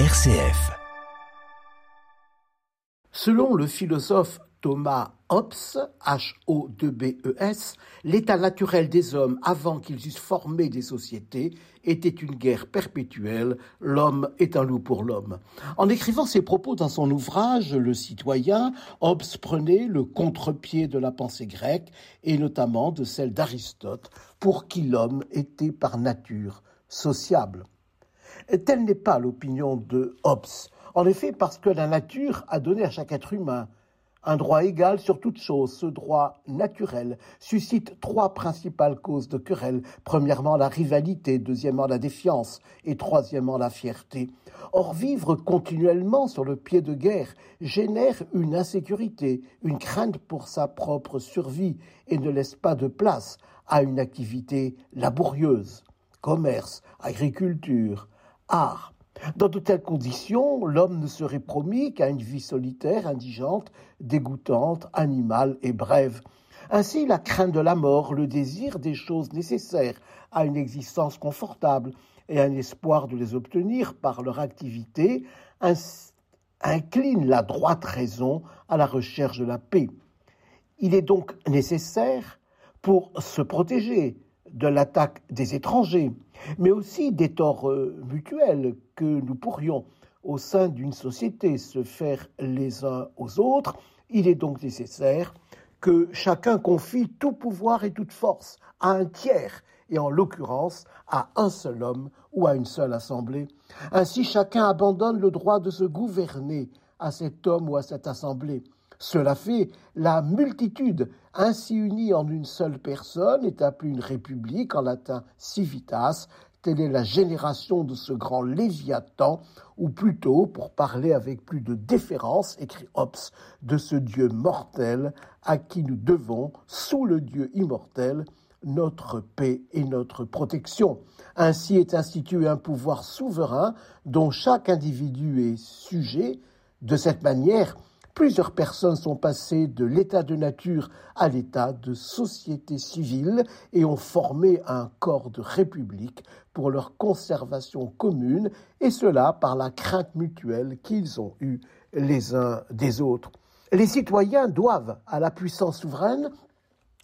RCF. Selon le philosophe Thomas Hobbes, H-O-2-B-E-S, l'état naturel des hommes avant qu'ils eussent formé des sociétés était une guerre perpétuelle, l'homme est un loup pour l'homme. En écrivant ses propos dans son ouvrage Le citoyen, Hobbes prenait le contre-pied de la pensée grecque et notamment de celle d'Aristote, pour qui l'homme était par nature sociable. Telle n'est pas l'opinion de Hobbes. En effet, parce que la nature a donné à chaque être humain un droit égal sur toute chose, ce droit naturel suscite trois principales causes de querelle. Premièrement, la rivalité, deuxièmement, la défiance et troisièmement, la fierté. Or, vivre continuellement sur le pied de guerre génère une insécurité, une crainte pour sa propre survie et ne laisse pas de place à une activité laborieuse. Commerce, agriculture, Dans de telles conditions, l'homme ne serait promis qu'à une vie solitaire, indigente, dégoûtante, animale et brève. Ainsi, la crainte de la mort, le désir des choses nécessaires à une existence confortable et un espoir de les obtenir par leur activité inclinent la droite raison à la recherche de la paix. Il est donc nécessaire, pour se protéger, de l'attaque des étrangers, mais aussi des torts euh, mutuels que nous pourrions, au sein d'une société, se faire les uns aux autres. Il est donc nécessaire que chacun confie tout pouvoir et toute force à un tiers, et en l'occurrence à un seul homme ou à une seule assemblée. Ainsi chacun abandonne le droit de se gouverner à cet homme ou à cette assemblée. Cela fait la multitude, ainsi unie en une seule personne, est appelée une république, en latin civitas. Telle est la génération de ce grand Léviathan, ou plutôt, pour parler avec plus de déférence, écrit Hobbes, de ce Dieu mortel à qui nous devons, sous le Dieu immortel, notre paix et notre protection. Ainsi est institué un pouvoir souverain dont chaque individu est sujet. De cette manière, plusieurs personnes sont passées de l'état de nature à l'état de société civile et ont formé un corps de république pour leur conservation commune, et cela par la crainte mutuelle qu'ils ont eue les uns des autres. Les citoyens doivent à la puissance souveraine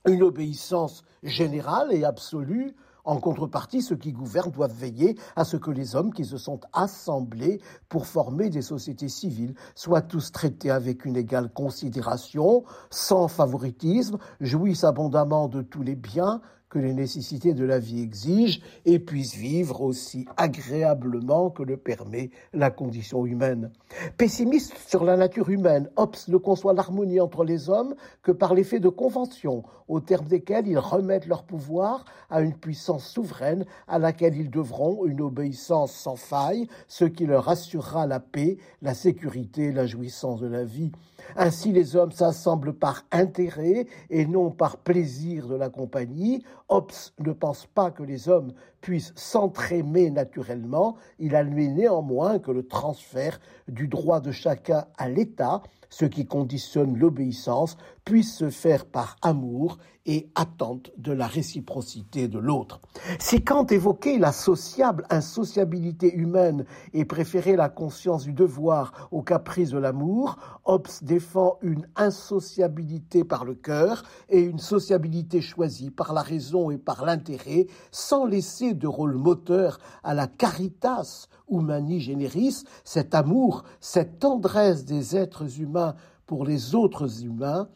une obéissance générale et absolue en contrepartie, ceux qui gouvernent doivent veiller à ce que les hommes qui se sont assemblés pour former des sociétés civiles soient tous traités avec une égale considération, sans favoritisme, jouissent abondamment de tous les biens que les nécessités de la vie exigent et puissent vivre aussi agréablement que le permet la condition humaine. Pessimiste sur la nature humaine, Hobbes ne conçoit l'harmonie entre les hommes que par l'effet de convention, au terme desquels ils remettent leur pouvoir à une puissance souveraine à laquelle ils devront une obéissance sans faille, ce qui leur assurera la paix, la sécurité et la jouissance de la vie. Ainsi les hommes s'assemblent par intérêt et non par plaisir de la compagnie, Hobbes ne pense pas que les hommes puissent s'entraimer naturellement, il admet néanmoins que le transfert du droit de chacun à l'État, ce qui conditionne l'obéissance, puisse se faire par amour et attente de la réciprocité de l'autre. Si Kant évoquait la sociable insociabilité humaine et préférait la conscience du devoir au caprice de l'amour, Hobbes défend une insociabilité par le cœur et une sociabilité choisie par la raison et par l'intérêt, sans laisser de rôle moteur à la caritas humani generis, cet amour, cette tendresse des êtres humains pour les autres humains,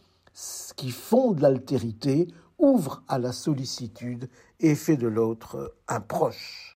qui fonde l'altérité, ouvre à la sollicitude et fait de l'autre un proche.